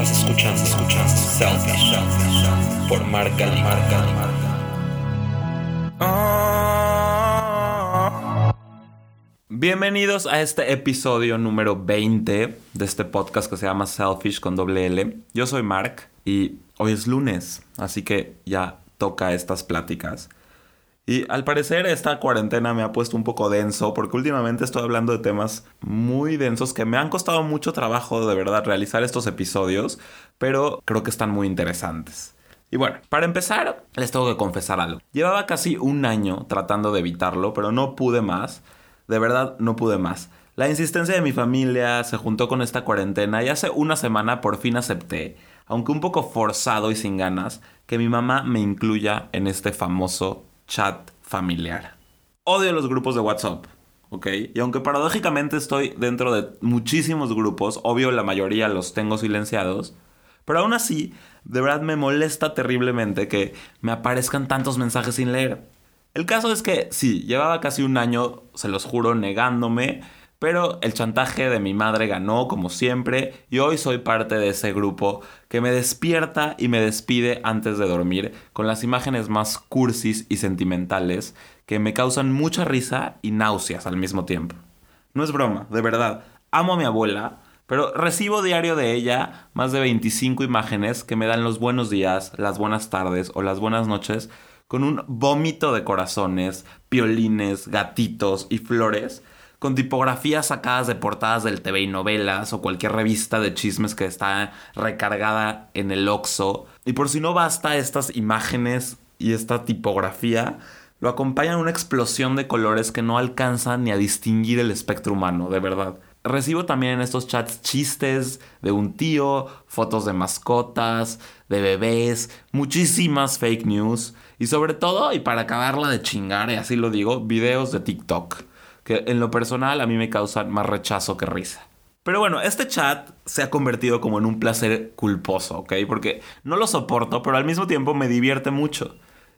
Estás escuchando, Selfish por Marca Marca Bienvenidos a este episodio número 20 de este podcast que se llama Selfish con doble L. Yo soy Mark y hoy es lunes, así que ya toca estas pláticas. Y al parecer esta cuarentena me ha puesto un poco denso porque últimamente estoy hablando de temas muy densos que me han costado mucho trabajo de verdad realizar estos episodios, pero creo que están muy interesantes. Y bueno, para empezar, les tengo que confesar algo. Llevaba casi un año tratando de evitarlo, pero no pude más. De verdad, no pude más. La insistencia de mi familia se juntó con esta cuarentena y hace una semana por fin acepté, aunque un poco forzado y sin ganas, que mi mamá me incluya en este famoso chat familiar. Odio los grupos de WhatsApp, ¿ok? Y aunque paradójicamente estoy dentro de muchísimos grupos, obvio la mayoría los tengo silenciados, pero aún así, de verdad me molesta terriblemente que me aparezcan tantos mensajes sin leer. El caso es que sí, llevaba casi un año, se los juro, negándome pero el chantaje de mi madre ganó como siempre y hoy soy parte de ese grupo que me despierta y me despide antes de dormir con las imágenes más cursis y sentimentales que me causan mucha risa y náuseas al mismo tiempo. No es broma, de verdad. Amo a mi abuela, pero recibo diario de ella más de 25 imágenes que me dan los buenos días, las buenas tardes o las buenas noches con un vómito de corazones, piolines, gatitos y flores con tipografías sacadas de portadas del TV y novelas o cualquier revista de chismes que está recargada en el Oxxo. Y por si no basta estas imágenes y esta tipografía, lo acompañan una explosión de colores que no alcanzan ni a distinguir el espectro humano, de verdad. Recibo también en estos chats chistes de un tío, fotos de mascotas, de bebés, muchísimas fake news y sobre todo, y para acabarla de chingar, y así lo digo, videos de TikTok que en lo personal a mí me causan más rechazo que risa. Pero bueno, este chat se ha convertido como en un placer culposo, ¿ok? Porque no lo soporto, pero al mismo tiempo me divierte mucho.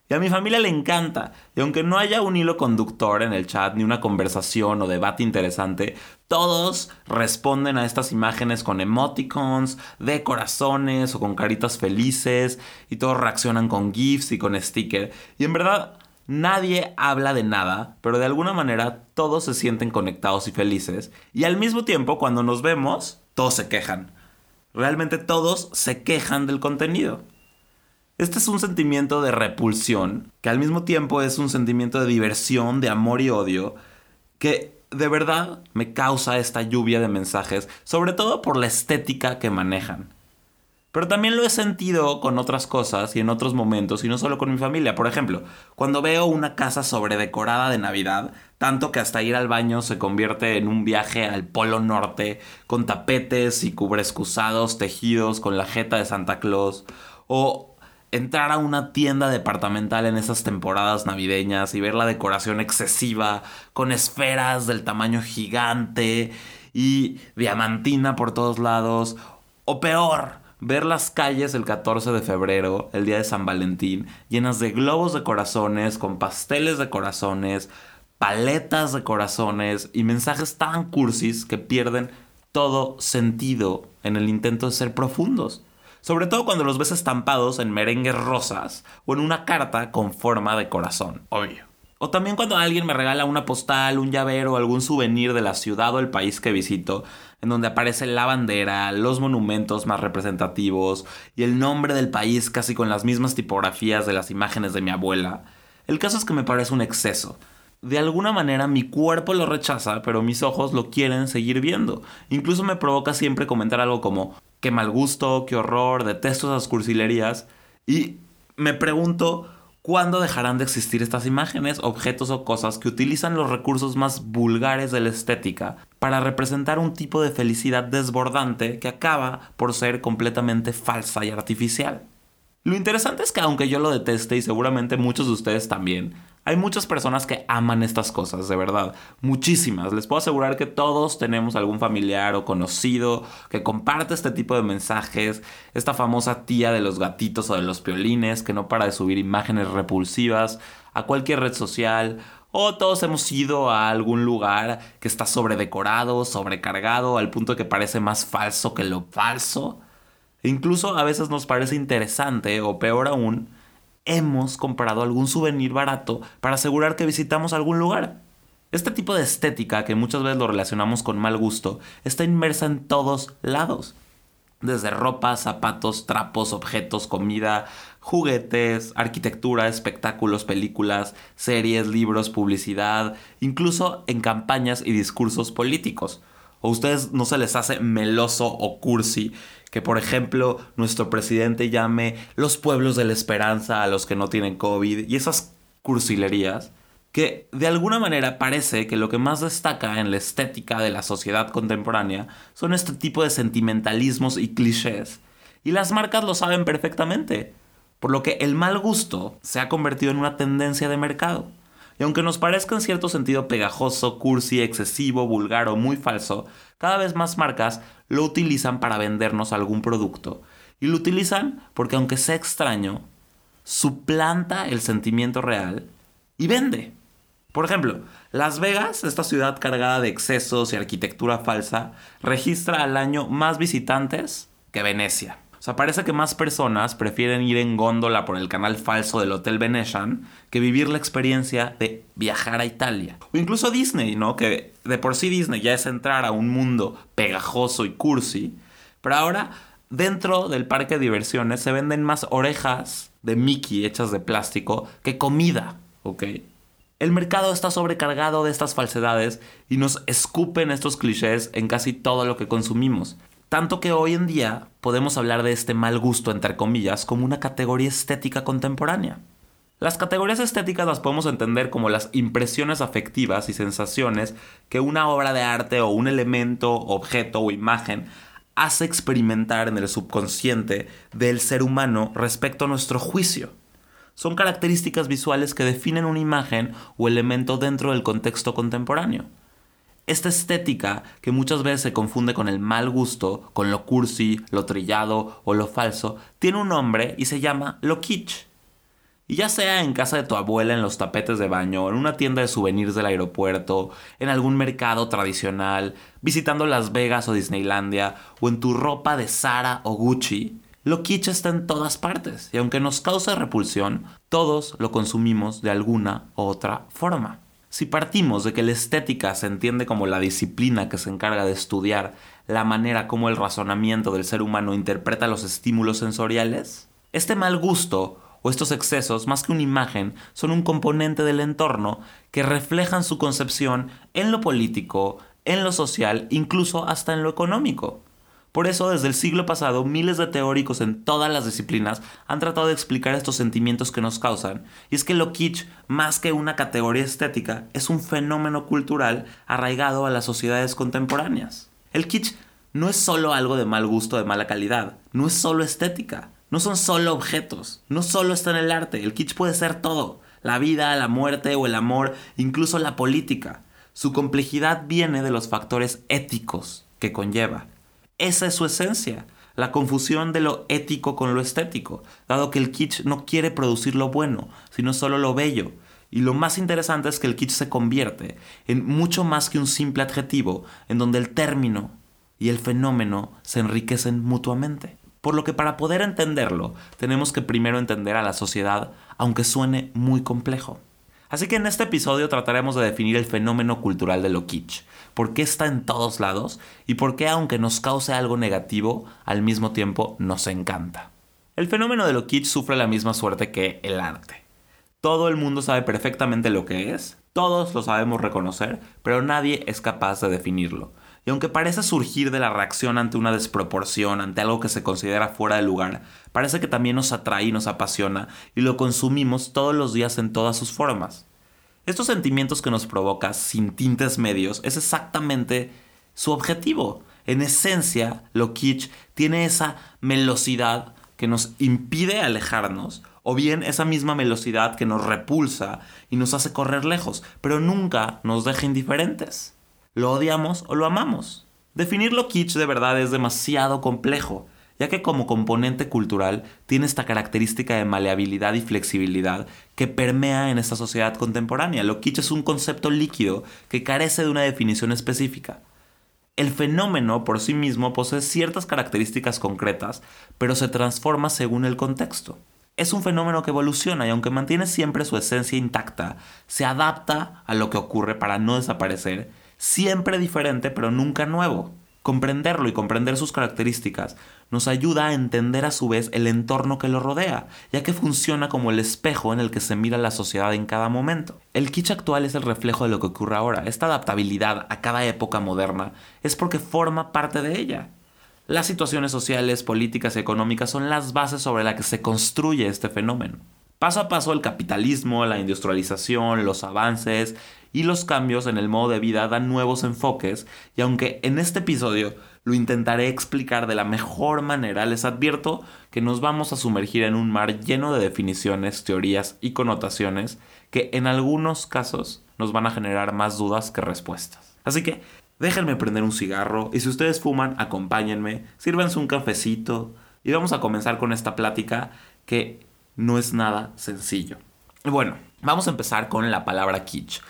Y a mi familia le encanta. Y aunque no haya un hilo conductor en el chat, ni una conversación o debate interesante, todos responden a estas imágenes con emoticons, de corazones o con caritas felices. Y todos reaccionan con GIFs y con sticker. Y en verdad, Nadie habla de nada, pero de alguna manera todos se sienten conectados y felices. Y al mismo tiempo, cuando nos vemos, todos se quejan. Realmente todos se quejan del contenido. Este es un sentimiento de repulsión, que al mismo tiempo es un sentimiento de diversión, de amor y odio, que de verdad me causa esta lluvia de mensajes, sobre todo por la estética que manejan. Pero también lo he sentido con otras cosas y en otros momentos y no solo con mi familia. Por ejemplo, cuando veo una casa sobredecorada de Navidad, tanto que hasta ir al baño se convierte en un viaje al Polo Norte con tapetes y cubrescusados tejidos con la jeta de Santa Claus. O entrar a una tienda departamental en esas temporadas navideñas y ver la decoración excesiva con esferas del tamaño gigante y diamantina por todos lados. O peor, ver las calles el 14 de febrero, el día de San Valentín, llenas de globos de corazones, con pasteles de corazones, paletas de corazones y mensajes tan cursis que pierden todo sentido en el intento de ser profundos. Sobre todo cuando los ves estampados en merengues rosas o en una carta con forma de corazón, obvio. O también cuando alguien me regala una postal, un llavero, algún souvenir de la ciudad o el país que visito, en donde aparece la bandera, los monumentos más representativos y el nombre del país casi con las mismas tipografías de las imágenes de mi abuela. El caso es que me parece un exceso. De alguna manera mi cuerpo lo rechaza, pero mis ojos lo quieren seguir viendo. Incluso me provoca siempre comentar algo como, qué mal gusto, qué horror, detesto esas cursilerías. Y me pregunto, ¿Cuándo dejarán de existir estas imágenes, objetos o cosas que utilizan los recursos más vulgares de la estética para representar un tipo de felicidad desbordante que acaba por ser completamente falsa y artificial? Lo interesante es que aunque yo lo deteste y seguramente muchos de ustedes también, hay muchas personas que aman estas cosas, de verdad. Muchísimas. Les puedo asegurar que todos tenemos algún familiar o conocido que comparte este tipo de mensajes. Esta famosa tía de los gatitos o de los piolines que no para de subir imágenes repulsivas a cualquier red social. O todos hemos ido a algún lugar que está sobredecorado, sobrecargado, al punto que parece más falso que lo falso. E incluso a veces nos parece interesante, o peor aún, hemos comprado algún souvenir barato para asegurar que visitamos algún lugar. Este tipo de estética, que muchas veces lo relacionamos con mal gusto, está inmersa en todos lados. Desde ropa, zapatos, trapos, objetos, comida, juguetes, arquitectura, espectáculos, películas, series, libros, publicidad, incluso en campañas y discursos políticos. ¿O a ustedes no se les hace meloso o cursi que, por ejemplo, nuestro presidente llame los pueblos de la esperanza a los que no tienen COVID y esas cursilerías? que de alguna manera parece que lo que más destaca en la estética de la sociedad contemporánea son este tipo de sentimentalismos y clichés. Y las marcas lo saben perfectamente, por lo que el mal gusto se ha convertido en una tendencia de mercado. Y aunque nos parezca en cierto sentido pegajoso, cursi, excesivo, vulgar o muy falso, cada vez más marcas lo utilizan para vendernos algún producto. Y lo utilizan porque aunque sea extraño, suplanta el sentimiento real y vende. Por ejemplo, Las Vegas, esta ciudad cargada de excesos y arquitectura falsa, registra al año más visitantes que Venecia. O sea, parece que más personas prefieren ir en góndola por el canal falso del Hotel Venetian que vivir la experiencia de viajar a Italia. O incluso Disney, ¿no? Que de por sí Disney ya es entrar a un mundo pegajoso y cursi. Pero ahora, dentro del parque de diversiones, se venden más orejas de Mickey hechas de plástico que comida, ¿ok? El mercado está sobrecargado de estas falsedades y nos escupen estos clichés en casi todo lo que consumimos. Tanto que hoy en día podemos hablar de este mal gusto, entre comillas, como una categoría estética contemporánea. Las categorías estéticas las podemos entender como las impresiones afectivas y sensaciones que una obra de arte o un elemento, objeto o imagen hace experimentar en el subconsciente del ser humano respecto a nuestro juicio. Son características visuales que definen una imagen o elemento dentro del contexto contemporáneo. Esta estética, que muchas veces se confunde con el mal gusto, con lo cursi, lo trillado o lo falso, tiene un nombre y se llama lo kitsch. Y ya sea en casa de tu abuela, en los tapetes de baño, en una tienda de souvenirs del aeropuerto, en algún mercado tradicional, visitando Las Vegas o Disneylandia, o en tu ropa de Zara o Gucci, lo kitsch está en todas partes y aunque nos causa repulsión, todos lo consumimos de alguna u otra forma. Si partimos de que la estética se entiende como la disciplina que se encarga de estudiar la manera como el razonamiento del ser humano interpreta los estímulos sensoriales, este mal gusto o estos excesos, más que una imagen, son un componente del entorno que reflejan su concepción en lo político, en lo social, incluso hasta en lo económico. Por eso, desde el siglo pasado, miles de teóricos en todas las disciplinas han tratado de explicar estos sentimientos que nos causan. Y es que lo kitsch, más que una categoría estética, es un fenómeno cultural arraigado a las sociedades contemporáneas. El kitsch no es solo algo de mal gusto, de mala calidad, no es solo estética, no son solo objetos, no solo está en el arte, el kitsch puede ser todo, la vida, la muerte o el amor, incluso la política. Su complejidad viene de los factores éticos que conlleva. Esa es su esencia, la confusión de lo ético con lo estético, dado que el kitsch no quiere producir lo bueno, sino solo lo bello. Y lo más interesante es que el kitsch se convierte en mucho más que un simple adjetivo, en donde el término y el fenómeno se enriquecen mutuamente. Por lo que para poder entenderlo, tenemos que primero entender a la sociedad, aunque suene muy complejo. Así que en este episodio trataremos de definir el fenómeno cultural de lo kitsch, por qué está en todos lados y por qué aunque nos cause algo negativo, al mismo tiempo nos encanta. El fenómeno de lo kitsch sufre la misma suerte que el arte. Todo el mundo sabe perfectamente lo que es, todos lo sabemos reconocer, pero nadie es capaz de definirlo. Aunque parece surgir de la reacción ante una desproporción, ante algo que se considera fuera de lugar, parece que también nos atrae y nos apasiona y lo consumimos todos los días en todas sus formas. Estos sentimientos que nos provoca sin tintes medios es exactamente su objetivo. En esencia, lo kitsch tiene esa melosidad que nos impide alejarnos, o bien esa misma velocidad que nos repulsa y nos hace correr lejos, pero nunca nos deja indiferentes. Lo odiamos o lo amamos. Definir lo kitsch de verdad es demasiado complejo, ya que como componente cultural tiene esta característica de maleabilidad y flexibilidad que permea en esta sociedad contemporánea. Lo kitsch es un concepto líquido que carece de una definición específica. El fenómeno por sí mismo posee ciertas características concretas, pero se transforma según el contexto. Es un fenómeno que evoluciona y aunque mantiene siempre su esencia intacta, se adapta a lo que ocurre para no desaparecer, siempre diferente pero nunca nuevo. Comprenderlo y comprender sus características nos ayuda a entender a su vez el entorno que lo rodea, ya que funciona como el espejo en el que se mira la sociedad en cada momento. El kitsch actual es el reflejo de lo que ocurre ahora. Esta adaptabilidad a cada época moderna es porque forma parte de ella. Las situaciones sociales, políticas y económicas son las bases sobre las que se construye este fenómeno. Paso a paso el capitalismo, la industrialización, los avances y los cambios en el modo de vida dan nuevos enfoques y aunque en este episodio lo intentaré explicar de la mejor manera, les advierto que nos vamos a sumergir en un mar lleno de definiciones, teorías y connotaciones que en algunos casos nos van a generar más dudas que respuestas. Así que déjenme prender un cigarro y si ustedes fuman, acompáñenme, sírvanse un cafecito y vamos a comenzar con esta plática que no es nada sencillo. Bueno, vamos a empezar con la palabra kitsch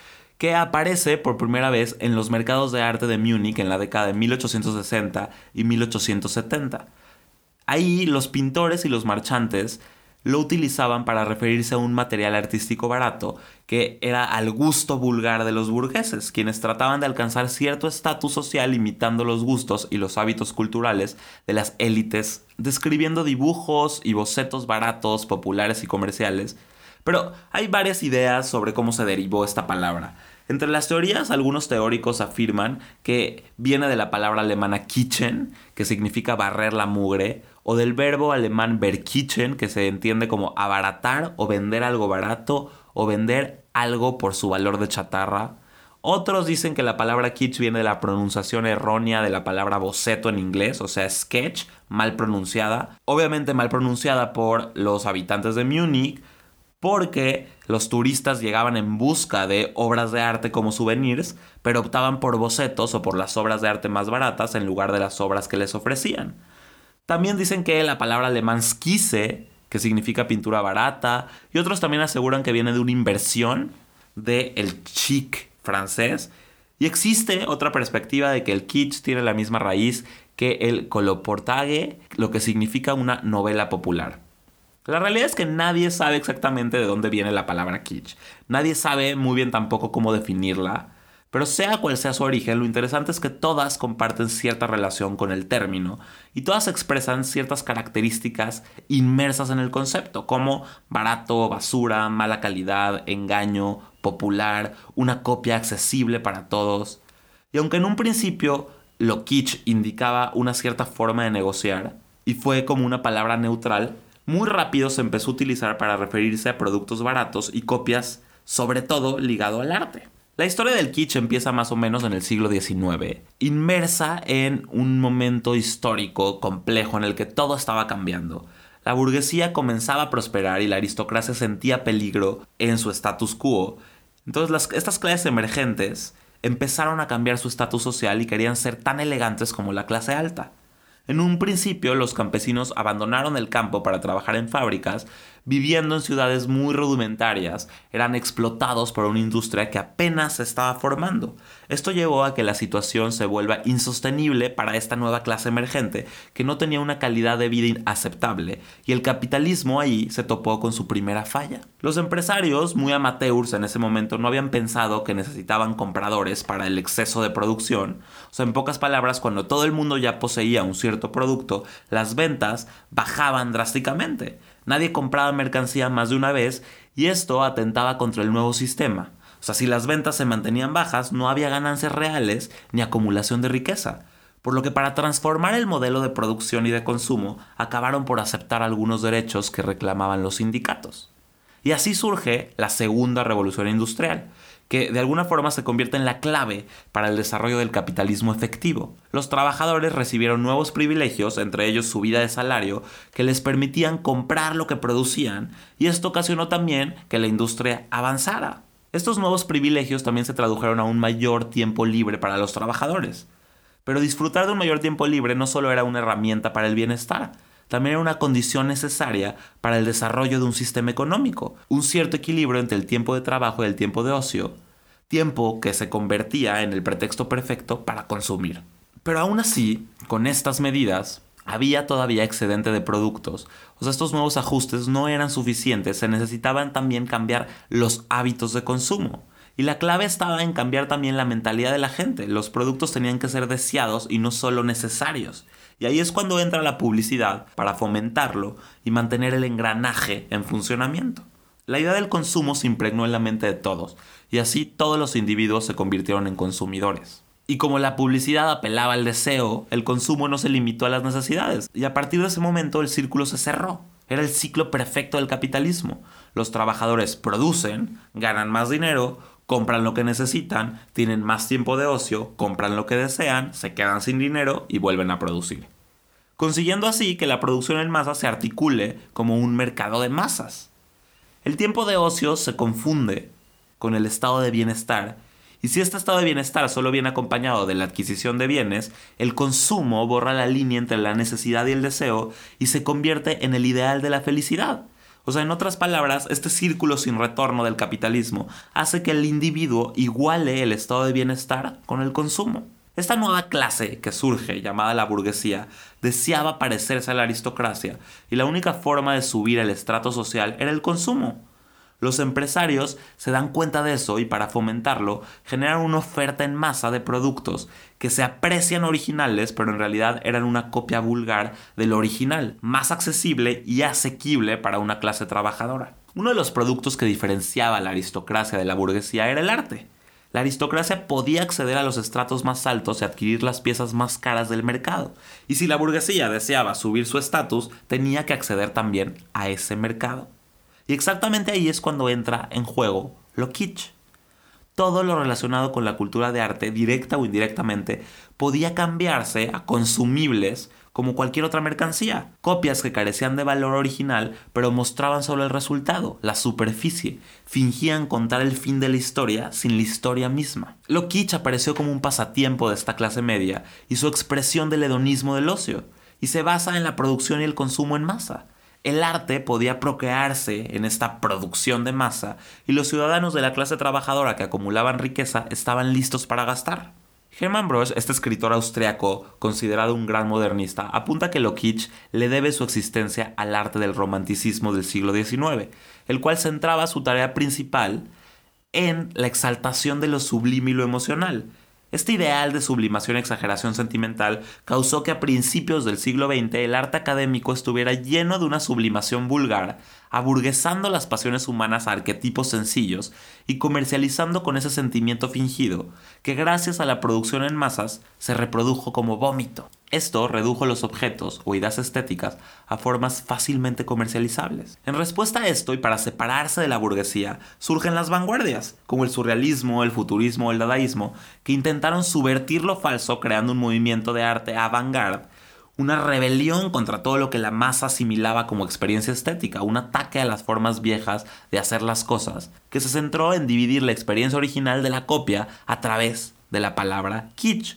que aparece por primera vez en los mercados de arte de Múnich en la década de 1860 y 1870. Ahí los pintores y los marchantes lo utilizaban para referirse a un material artístico barato que era al gusto vulgar de los burgueses, quienes trataban de alcanzar cierto estatus social imitando los gustos y los hábitos culturales de las élites, describiendo dibujos y bocetos baratos, populares y comerciales. Pero hay varias ideas sobre cómo se derivó esta palabra. Entre las teorías, algunos teóricos afirman que viene de la palabra alemana kitchen, que significa barrer la mugre, o del verbo alemán verkitchen, que se entiende como abaratar o vender algo barato o vender algo por su valor de chatarra. Otros dicen que la palabra kitsch viene de la pronunciación errónea de la palabra boceto en inglés, o sea, sketch, mal pronunciada. Obviamente mal pronunciada por los habitantes de Múnich, porque los turistas llegaban en busca de obras de arte como souvenirs, pero optaban por bocetos o por las obras de arte más baratas en lugar de las obras que les ofrecían. También dicen que la palabra alemán skisse, que significa pintura barata, y otros también aseguran que viene de una inversión del el chic francés. Y existe otra perspectiva de que el kitsch tiene la misma raíz que el coloportage, lo que significa una novela popular. La realidad es que nadie sabe exactamente de dónde viene la palabra kitsch. Nadie sabe muy bien tampoco cómo definirla. Pero sea cual sea su origen, lo interesante es que todas comparten cierta relación con el término y todas expresan ciertas características inmersas en el concepto, como barato, basura, mala calidad, engaño, popular, una copia accesible para todos. Y aunque en un principio lo kitsch indicaba una cierta forma de negociar y fue como una palabra neutral, muy rápido se empezó a utilizar para referirse a productos baratos y copias, sobre todo ligado al arte. La historia del kitsch empieza más o menos en el siglo XIX, inmersa en un momento histórico complejo en el que todo estaba cambiando. La burguesía comenzaba a prosperar y la aristocracia sentía peligro en su status quo. Entonces estas clases emergentes empezaron a cambiar su estatus social y querían ser tan elegantes como la clase alta. En un principio los campesinos abandonaron el campo para trabajar en fábricas, viviendo en ciudades muy rudimentarias, eran explotados por una industria que apenas se estaba formando. Esto llevó a que la situación se vuelva insostenible para esta nueva clase emergente, que no tenía una calidad de vida aceptable, y el capitalismo ahí se topó con su primera falla. Los empresarios, muy amateurs en ese momento, no habían pensado que necesitaban compradores para el exceso de producción. O en pocas palabras, cuando todo el mundo ya poseía un cierto producto, las ventas bajaban drásticamente. Nadie compraba mercancía más de una vez y esto atentaba contra el nuevo sistema. O sea, si las ventas se mantenían bajas, no había ganancias reales ni acumulación de riqueza. Por lo que para transformar el modelo de producción y de consumo, acabaron por aceptar algunos derechos que reclamaban los sindicatos. Y así surge la segunda revolución industrial, que de alguna forma se convierte en la clave para el desarrollo del capitalismo efectivo. Los trabajadores recibieron nuevos privilegios, entre ellos subida de salario, que les permitían comprar lo que producían, y esto ocasionó también que la industria avanzara. Estos nuevos privilegios también se tradujeron a un mayor tiempo libre para los trabajadores. Pero disfrutar de un mayor tiempo libre no solo era una herramienta para el bienestar, también era una condición necesaria para el desarrollo de un sistema económico, un cierto equilibrio entre el tiempo de trabajo y el tiempo de ocio, tiempo que se convertía en el pretexto perfecto para consumir. Pero aún así, con estas medidas, había todavía excedente de productos. O sea, estos nuevos ajustes no eran suficientes, se necesitaban también cambiar los hábitos de consumo. Y la clave estaba en cambiar también la mentalidad de la gente. Los productos tenían que ser deseados y no solo necesarios. Y ahí es cuando entra la publicidad para fomentarlo y mantener el engranaje en funcionamiento. La idea del consumo se impregnó en la mente de todos, y así todos los individuos se convirtieron en consumidores. Y como la publicidad apelaba al deseo, el consumo no se limitó a las necesidades, y a partir de ese momento el círculo se cerró. Era el ciclo perfecto del capitalismo. Los trabajadores producen, ganan más dinero, compran lo que necesitan, tienen más tiempo de ocio, compran lo que desean, se quedan sin dinero y vuelven a producir. Consiguiendo así que la producción en masa se articule como un mercado de masas. El tiempo de ocio se confunde con el estado de bienestar y si este estado de bienestar solo viene acompañado de la adquisición de bienes, el consumo borra la línea entre la necesidad y el deseo y se convierte en el ideal de la felicidad. O sea, en otras palabras, este círculo sin retorno del capitalismo hace que el individuo iguale el estado de bienestar con el consumo. Esta nueva clase que surge, llamada la burguesía, deseaba parecerse a la aristocracia, y la única forma de subir el estrato social era el consumo. Los empresarios se dan cuenta de eso y para fomentarlo generan una oferta en masa de productos que se aprecian originales pero en realidad eran una copia vulgar del original, más accesible y asequible para una clase trabajadora. Uno de los productos que diferenciaba a la aristocracia de la burguesía era el arte. La aristocracia podía acceder a los estratos más altos y adquirir las piezas más caras del mercado. Y si la burguesía deseaba subir su estatus, tenía que acceder también a ese mercado. Y exactamente ahí es cuando entra en juego lo kitsch. Todo lo relacionado con la cultura de arte, directa o indirectamente, podía cambiarse a consumibles como cualquier otra mercancía. Copias que carecían de valor original, pero mostraban solo el resultado, la superficie. Fingían contar el fin de la historia sin la historia misma. Lo kitsch apareció como un pasatiempo de esta clase media y su expresión del hedonismo del ocio, y se basa en la producción y el consumo en masa. El arte podía procrearse en esta producción de masa y los ciudadanos de la clase trabajadora que acumulaban riqueza estaban listos para gastar. Hermann Broch, este escritor austriaco considerado un gran modernista, apunta que lo kitsch le debe su existencia al arte del romanticismo del siglo XIX, el cual centraba su tarea principal en la exaltación de lo sublime y lo emocional, este ideal de sublimación y exageración sentimental causó que a principios del siglo XX el arte académico estuviera lleno de una sublimación vulgar, aburguesando las pasiones humanas a arquetipos sencillos y comercializando con ese sentimiento fingido, que gracias a la producción en masas se reprodujo como vómito. Esto redujo los objetos o ideas estéticas a formas fácilmente comercializables. En respuesta a esto y para separarse de la burguesía, surgen las vanguardias, como el surrealismo, el futurismo el dadaísmo, que intentaron subvertir lo falso creando un movimiento de arte avant-garde, una rebelión contra todo lo que la masa asimilaba como experiencia estética, un ataque a las formas viejas de hacer las cosas, que se centró en dividir la experiencia original de la copia a través de la palabra kitsch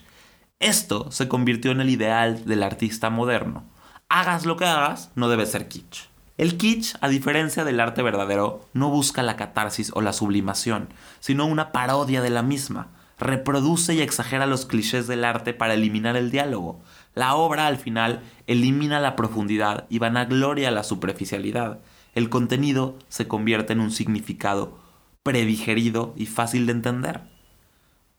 esto se convirtió en el ideal del artista moderno. Hagas lo que hagas, no debe ser kitsch. El kitsch, a diferencia del arte verdadero, no busca la catarsis o la sublimación, sino una parodia de la misma. Reproduce y exagera los clichés del arte para eliminar el diálogo. La obra, al final, elimina la profundidad y vanagloria la superficialidad. El contenido se convierte en un significado predigerido y fácil de entender.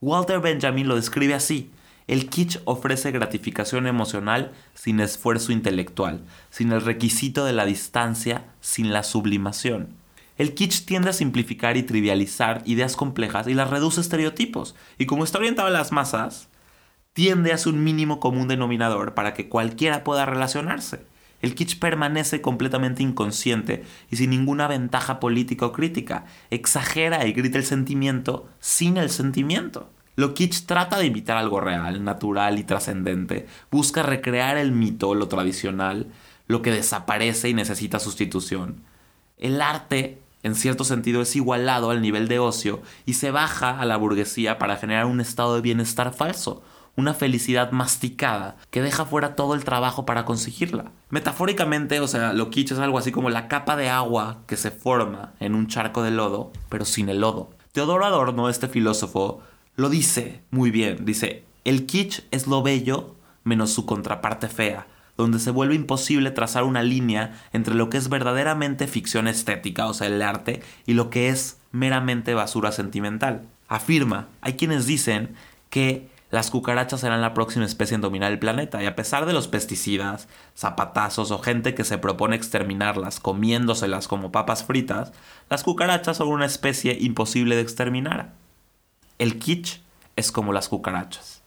Walter Benjamin lo describe así. El kitsch ofrece gratificación emocional sin esfuerzo intelectual, sin el requisito de la distancia, sin la sublimación. El kitsch tiende a simplificar y trivializar ideas complejas y las reduce a estereotipos, y como está orientado a las masas, tiende a ser un mínimo común denominador para que cualquiera pueda relacionarse. El kitsch permanece completamente inconsciente y sin ninguna ventaja política o crítica. Exagera y grita el sentimiento sin el sentimiento. Lo kitsch trata de imitar algo real, natural y trascendente. Busca recrear el mito, lo tradicional, lo que desaparece y necesita sustitución. El arte, en cierto sentido, es igualado al nivel de ocio y se baja a la burguesía para generar un estado de bienestar falso, una felicidad masticada que deja fuera todo el trabajo para conseguirla. Metafóricamente, o sea, lo kitsch es algo así como la capa de agua que se forma en un charco de lodo, pero sin el lodo. Teodoro Adorno, este filósofo, lo dice muy bien. Dice, El kitsch es lo bello menos su contraparte fea, donde se vuelve imposible trazar una línea entre lo que es verdaderamente ficción estética, o sea, el arte, y lo que es meramente basura sentimental. Afirma, hay quienes dicen que las cucarachas serán la próxima especie en dominar el planeta, y a pesar de los pesticidas, zapatazos o gente que se propone exterminarlas comiéndoselas como papas fritas, las cucarachas son una especie imposible de exterminar. El kitsch es como las cucarachas.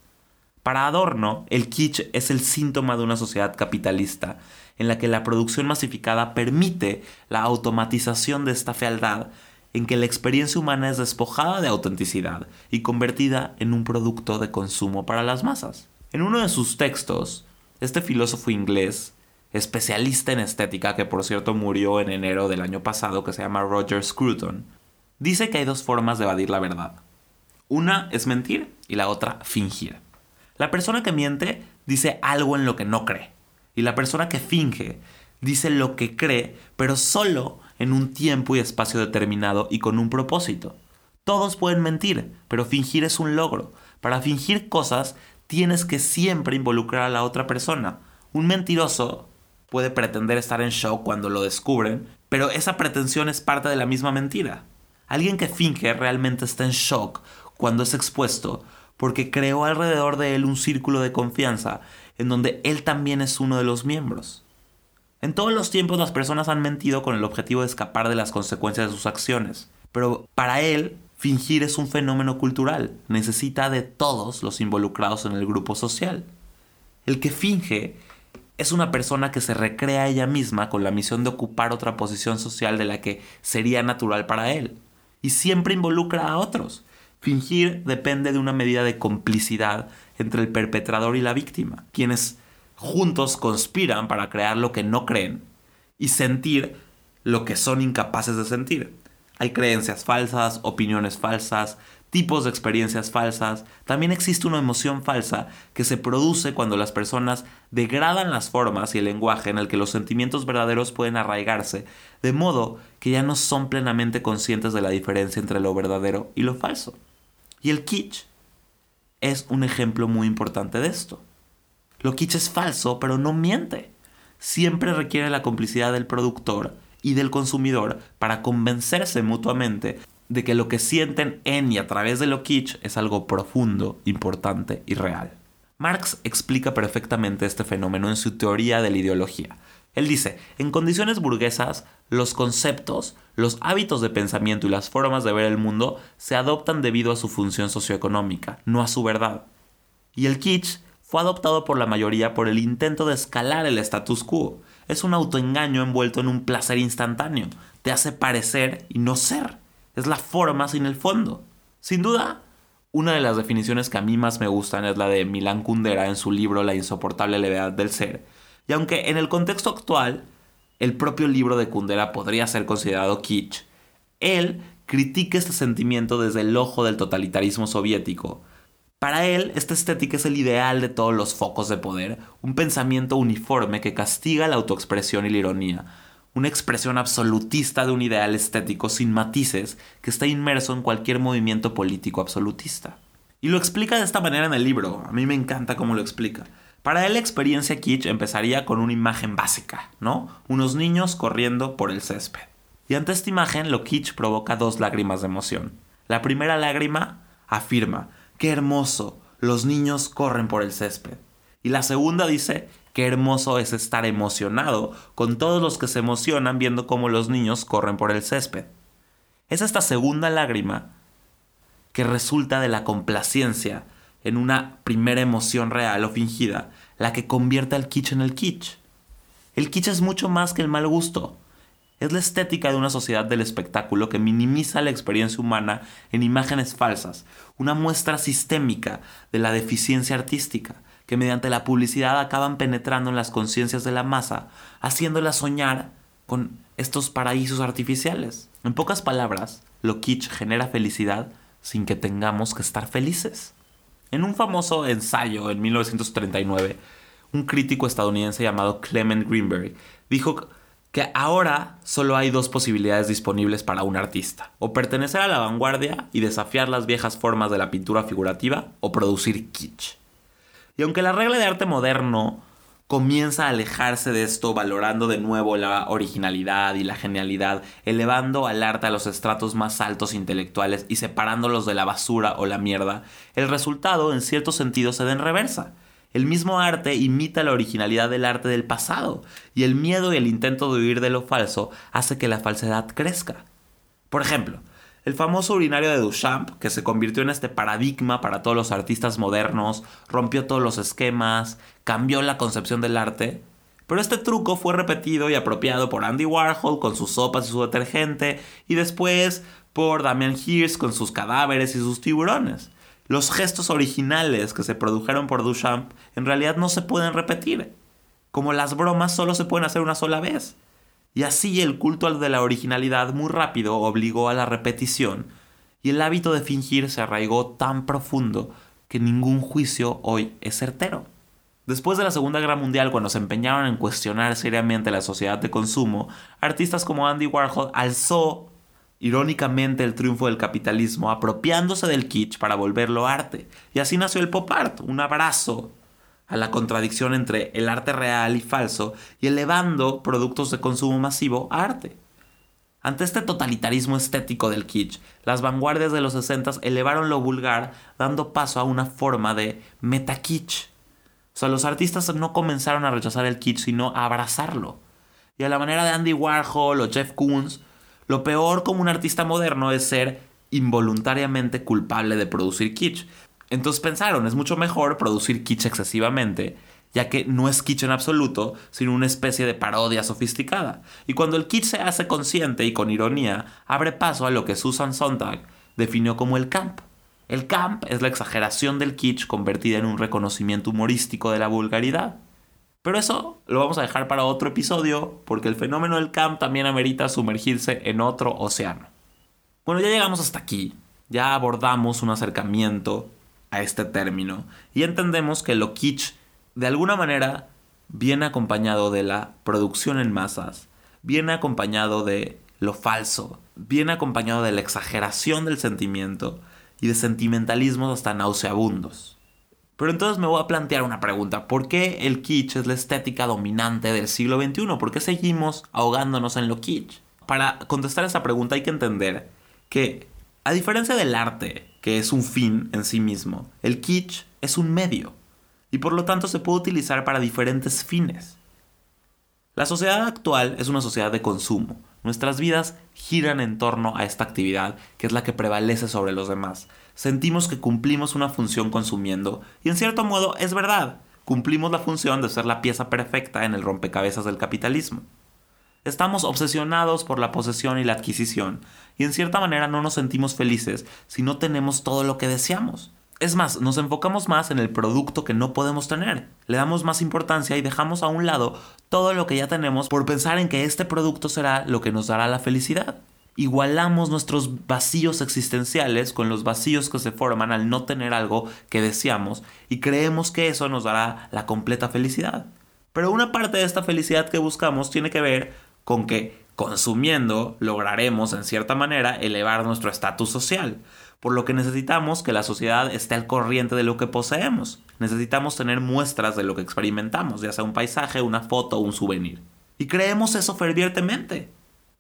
Para Adorno, el kitsch es el síntoma de una sociedad capitalista, en la que la producción masificada permite la automatización de esta fealdad, en que la experiencia humana es despojada de autenticidad y convertida en un producto de consumo para las masas. En uno de sus textos, este filósofo inglés, especialista en estética, que por cierto murió en enero del año pasado, que se llama Roger Scruton, dice que hay dos formas de evadir la verdad. Una es mentir y la otra fingir. La persona que miente dice algo en lo que no cree. Y la persona que finge dice lo que cree, pero solo en un tiempo y espacio determinado y con un propósito. Todos pueden mentir, pero fingir es un logro. Para fingir cosas tienes que siempre involucrar a la otra persona. Un mentiroso puede pretender estar en shock cuando lo descubren, pero esa pretensión es parte de la misma mentira. Alguien que finge realmente está en shock cuando es expuesto porque creó alrededor de él un círculo de confianza en donde él también es uno de los miembros. En todos los tiempos las personas han mentido con el objetivo de escapar de las consecuencias de sus acciones, pero para él fingir es un fenómeno cultural, necesita de todos los involucrados en el grupo social. El que finge es una persona que se recrea ella misma con la misión de ocupar otra posición social de la que sería natural para él, y siempre involucra a otros. Fingir depende de una medida de complicidad entre el perpetrador y la víctima, quienes juntos conspiran para crear lo que no creen y sentir lo que son incapaces de sentir. Hay creencias falsas, opiniones falsas, tipos de experiencias falsas. También existe una emoción falsa que se produce cuando las personas degradan las formas y el lenguaje en el que los sentimientos verdaderos pueden arraigarse, de modo que ya no son plenamente conscientes de la diferencia entre lo verdadero y lo falso. Y el kitsch es un ejemplo muy importante de esto. Lo kitsch es falso, pero no miente. Siempre requiere la complicidad del productor y del consumidor para convencerse mutuamente de que lo que sienten en y a través de lo kitsch es algo profundo, importante y real. Marx explica perfectamente este fenómeno en su teoría de la ideología. Él dice, en condiciones burguesas, los conceptos, los hábitos de pensamiento y las formas de ver el mundo se adoptan debido a su función socioeconómica, no a su verdad. Y el kitsch fue adoptado por la mayoría por el intento de escalar el status quo. Es un autoengaño envuelto en un placer instantáneo. Te hace parecer y no ser. Es la forma sin el fondo. Sin duda, una de las definiciones que a mí más me gustan es la de Milan Kundera en su libro La insoportable levedad del ser, y aunque en el contexto actual el propio libro de Kundera podría ser considerado kitsch, él critica este sentimiento desde el ojo del totalitarismo soviético. Para él, esta estética es el ideal de todos los focos de poder, un pensamiento uniforme que castiga la autoexpresión y la ironía, una expresión absolutista de un ideal estético sin matices que está inmerso en cualquier movimiento político absolutista. Y lo explica de esta manera en el libro, a mí me encanta cómo lo explica. Para él la experiencia kitsch empezaría con una imagen básica, ¿no? Unos niños corriendo por el césped. Y ante esta imagen lo kitsch provoca dos lágrimas de emoción. La primera lágrima afirma, qué hermoso, los niños corren por el césped. Y la segunda dice, qué hermoso es estar emocionado con todos los que se emocionan viendo cómo los niños corren por el césped. Es esta segunda lágrima que resulta de la complacencia en una primera emoción real o fingida, la que convierte al kitsch en el kitsch. El kitsch es mucho más que el mal gusto. Es la estética de una sociedad del espectáculo que minimiza la experiencia humana en imágenes falsas, una muestra sistémica de la deficiencia artística, que mediante la publicidad acaban penetrando en las conciencias de la masa, haciéndola soñar con estos paraísos artificiales. En pocas palabras, lo kitsch genera felicidad sin que tengamos que estar felices. En un famoso ensayo en 1939, un crítico estadounidense llamado Clement Greenberg dijo que ahora solo hay dos posibilidades disponibles para un artista, o pertenecer a la vanguardia y desafiar las viejas formas de la pintura figurativa, o producir kitsch. Y aunque la regla de arte moderno comienza a alejarse de esto, valorando de nuevo la originalidad y la genialidad, elevando al arte a los estratos más altos intelectuales y separándolos de la basura o la mierda, el resultado en cierto sentido se da en reversa. El mismo arte imita la originalidad del arte del pasado, y el miedo y el intento de huir de lo falso hace que la falsedad crezca. Por ejemplo, el famoso urinario de Duchamp, que se convirtió en este paradigma para todos los artistas modernos, rompió todos los esquemas, cambió la concepción del arte. Pero este truco fue repetido y apropiado por Andy Warhol con sus sopas y su detergente, y después por Damian Hirst con sus cadáveres y sus tiburones. Los gestos originales que se produjeron por Duchamp en realidad no se pueden repetir. Como las bromas solo se pueden hacer una sola vez. Y así el culto al de la originalidad muy rápido obligó a la repetición, y el hábito de fingir se arraigó tan profundo que ningún juicio hoy es certero. Después de la Segunda Guerra Mundial, cuando se empeñaron en cuestionar seriamente la sociedad de consumo, artistas como Andy Warhol alzó irónicamente el triunfo del capitalismo, apropiándose del kitsch para volverlo arte. Y así nació el pop art, un abrazo a la contradicción entre el arte real y falso y elevando productos de consumo masivo a arte. Ante este totalitarismo estético del kitsch, las vanguardias de los 60 elevaron lo vulgar dando paso a una forma de meta-kitsch. O sea, los artistas no comenzaron a rechazar el kitsch, sino a abrazarlo. Y a la manera de Andy Warhol o Jeff Koons, lo peor como un artista moderno es ser involuntariamente culpable de producir kitsch. Entonces pensaron, es mucho mejor producir kitsch excesivamente, ya que no es kitsch en absoluto, sino una especie de parodia sofisticada. Y cuando el kitsch se hace consciente y con ironía, abre paso a lo que Susan Sontag definió como el camp. El camp es la exageración del kitsch convertida en un reconocimiento humorístico de la vulgaridad. Pero eso lo vamos a dejar para otro episodio, porque el fenómeno del camp también amerita sumergirse en otro océano. Bueno, ya llegamos hasta aquí. Ya abordamos un acercamiento a este término y entendemos que lo kitsch de alguna manera viene acompañado de la producción en masas, viene acompañado de lo falso, viene acompañado de la exageración del sentimiento y de sentimentalismos hasta nauseabundos. Pero entonces me voy a plantear una pregunta. ¿Por qué el kitsch es la estética dominante del siglo XXI? ¿Por qué seguimos ahogándonos en lo kitsch? Para contestar esa pregunta hay que entender que, a diferencia del arte, que es un fin en sí mismo. El kitsch es un medio y por lo tanto se puede utilizar para diferentes fines. La sociedad actual es una sociedad de consumo. Nuestras vidas giran en torno a esta actividad que es la que prevalece sobre los demás. Sentimos que cumplimos una función consumiendo y en cierto modo es verdad. Cumplimos la función de ser la pieza perfecta en el rompecabezas del capitalismo. Estamos obsesionados por la posesión y la adquisición, y en cierta manera no nos sentimos felices si no tenemos todo lo que deseamos. Es más, nos enfocamos más en el producto que no podemos tener. Le damos más importancia y dejamos a un lado todo lo que ya tenemos por pensar en que este producto será lo que nos dará la felicidad. Igualamos nuestros vacíos existenciales con los vacíos que se forman al no tener algo que deseamos y creemos que eso nos dará la completa felicidad. Pero una parte de esta felicidad que buscamos tiene que ver con que consumiendo lograremos en cierta manera elevar nuestro estatus social, por lo que necesitamos que la sociedad esté al corriente de lo que poseemos. Necesitamos tener muestras de lo que experimentamos, ya sea un paisaje, una foto un souvenir. Y creemos eso fervientemente.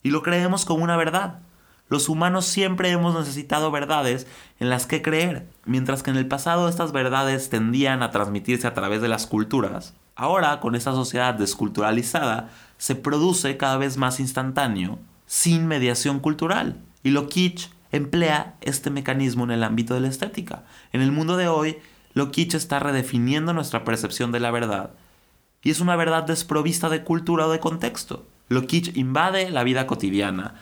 Y lo creemos como una verdad. Los humanos siempre hemos necesitado verdades en las que creer, mientras que en el pasado estas verdades tendían a transmitirse a través de las culturas. Ahora, con esta sociedad desculturalizada, se produce cada vez más instantáneo, sin mediación cultural. Y lo kitsch emplea este mecanismo en el ámbito de la estética. En el mundo de hoy, lo kitsch está redefiniendo nuestra percepción de la verdad. Y es una verdad desprovista de cultura o de contexto. Lo kitsch invade la vida cotidiana,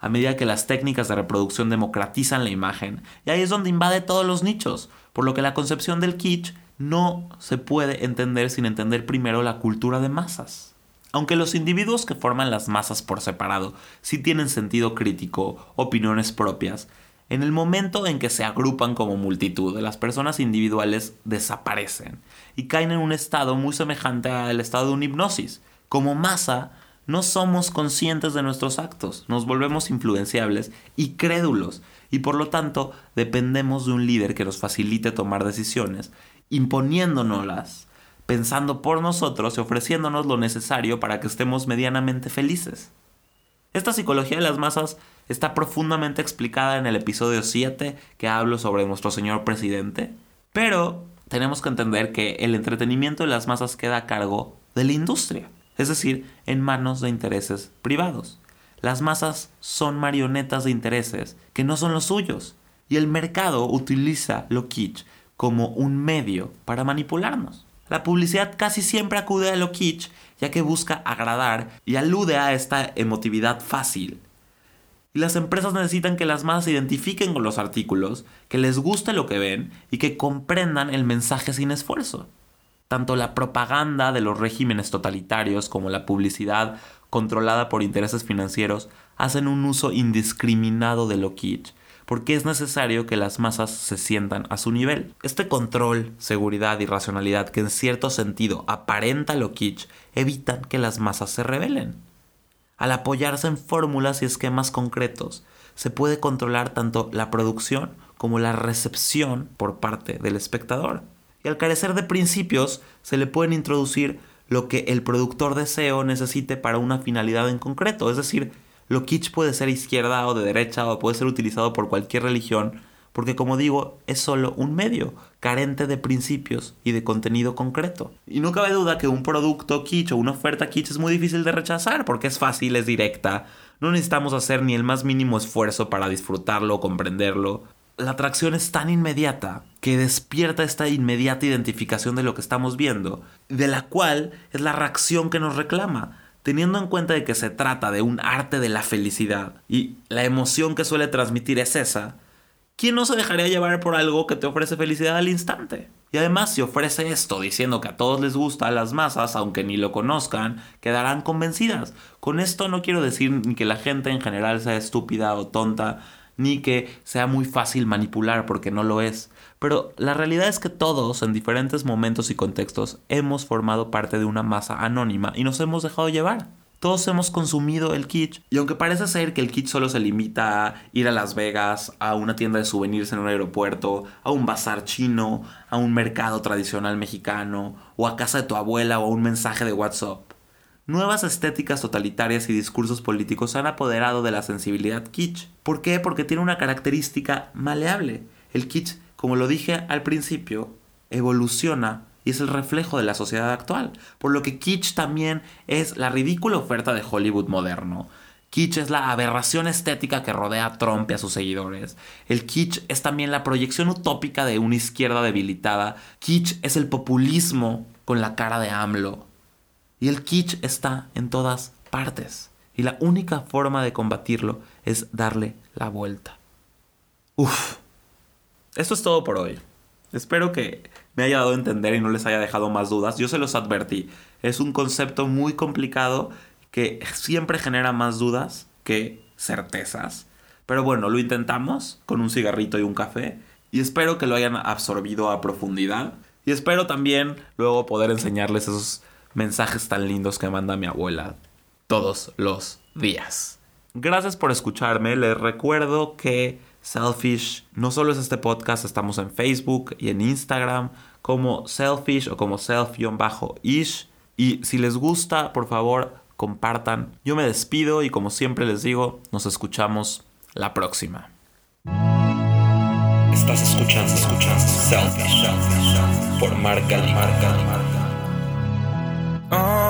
a medida que las técnicas de reproducción democratizan la imagen, y ahí es donde invade todos los nichos, por lo que la concepción del kitsch no se puede entender sin entender primero la cultura de masas. Aunque los individuos que forman las masas por separado sí tienen sentido crítico, opiniones propias, en el momento en que se agrupan como multitud, las personas individuales desaparecen y caen en un estado muy semejante al estado de una hipnosis. Como masa, no somos conscientes de nuestros actos, nos volvemos influenciables y crédulos, y por lo tanto dependemos de un líder que nos facilite tomar decisiones imponiéndonoslas, pensando por nosotros y ofreciéndonos lo necesario para que estemos medianamente felices. Esta psicología de las masas está profundamente explicada en el episodio 7 que hablo sobre nuestro señor presidente, pero tenemos que entender que el entretenimiento de las masas queda a cargo de la industria, es decir, en manos de intereses privados. Las masas son marionetas de intereses que no son los suyos, y el mercado utiliza lo kitsch como un medio para manipularnos. La publicidad casi siempre acude a lo kitsch, ya que busca agradar y alude a esta emotividad fácil. Y las empresas necesitan que las masas se identifiquen con los artículos, que les guste lo que ven y que comprendan el mensaje sin esfuerzo. Tanto la propaganda de los regímenes totalitarios como la publicidad controlada por intereses financieros hacen un uso indiscriminado de lo kitsch porque es necesario que las masas se sientan a su nivel. Este control, seguridad y racionalidad que en cierto sentido aparenta lo kitsch evitan que las masas se rebelen. Al apoyarse en fórmulas y esquemas concretos, se puede controlar tanto la producción como la recepción por parte del espectador. Y al carecer de principios, se le pueden introducir lo que el productor desee o necesite para una finalidad en concreto, es decir, lo kitsch puede ser izquierda o de derecha o puede ser utilizado por cualquier religión, porque como digo, es solo un medio, carente de principios y de contenido concreto. Y no cabe duda que un producto kitsch o una oferta kitsch es muy difícil de rechazar, porque es fácil, es directa, no necesitamos hacer ni el más mínimo esfuerzo para disfrutarlo o comprenderlo. La atracción es tan inmediata que despierta esta inmediata identificación de lo que estamos viendo, de la cual es la reacción que nos reclama teniendo en cuenta de que se trata de un arte de la felicidad y la emoción que suele transmitir es esa, ¿quién no se dejaría llevar por algo que te ofrece felicidad al instante? Y además, si ofrece esto diciendo que a todos les gusta, las masas, aunque ni lo conozcan, quedarán convencidas. Con esto no quiero decir ni que la gente en general sea estúpida o tonta, ni que sea muy fácil manipular porque no lo es. Pero la realidad es que todos, en diferentes momentos y contextos, hemos formado parte de una masa anónima y nos hemos dejado llevar. Todos hemos consumido el kitsch. Y aunque parece ser que el kitsch solo se limita a ir a Las Vegas, a una tienda de souvenirs en un aeropuerto, a un bazar chino, a un mercado tradicional mexicano, o a casa de tu abuela o a un mensaje de WhatsApp, Nuevas estéticas totalitarias y discursos políticos se han apoderado de la sensibilidad kitsch. ¿Por qué? Porque tiene una característica maleable. El kitsch como lo dije al principio, evoluciona y es el reflejo de la sociedad actual. Por lo que kitsch también es la ridícula oferta de Hollywood moderno. Kitsch es la aberración estética que rodea a Trump y a sus seguidores. El kitsch es también la proyección utópica de una izquierda debilitada. Kitsch es el populismo con la cara de AMLO. Y el kitsch está en todas partes. Y la única forma de combatirlo es darle la vuelta. Uf. Esto es todo por hoy. Espero que me haya dado a entender y no les haya dejado más dudas. Yo se los advertí. Es un concepto muy complicado que siempre genera más dudas que certezas. Pero bueno, lo intentamos con un cigarrito y un café. Y espero que lo hayan absorbido a profundidad. Y espero también luego poder enseñarles esos mensajes tan lindos que manda mi abuela todos los días. Gracias por escucharme. Les recuerdo que Selfish no solo es este podcast, estamos en Facebook y en Instagram como Selfish o como self-ish. Y si les gusta, por favor, compartan. Yo me despido y como siempre les digo, nos escuchamos la próxima. Estás escuchando, escuchando Selfish por Marca Marca Marca.